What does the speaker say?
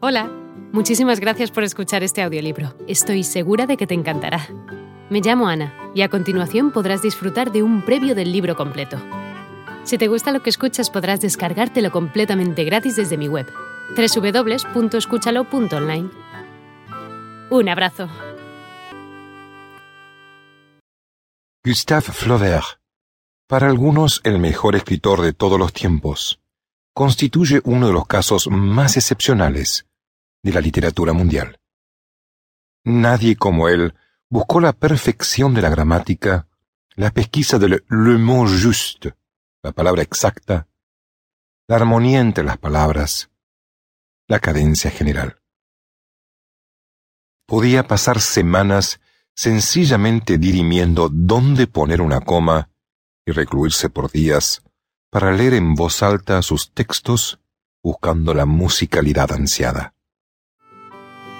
Hola, muchísimas gracias por escuchar este audiolibro. Estoy segura de que te encantará. Me llamo Ana y a continuación podrás disfrutar de un previo del libro completo. Si te gusta lo que escuchas podrás descargártelo completamente gratis desde mi web, www.escúchalo.online. Un abrazo. Gustave Flaubert, para algunos el mejor escritor de todos los tiempos, constituye uno de los casos más excepcionales de la literatura mundial. Nadie como él buscó la perfección de la gramática, la pesquisa del le mot juste, la palabra exacta, la armonía entre las palabras, la cadencia general. Podía pasar semanas sencillamente dirimiendo dónde poner una coma y recluirse por días para leer en voz alta sus textos buscando la musicalidad ansiada.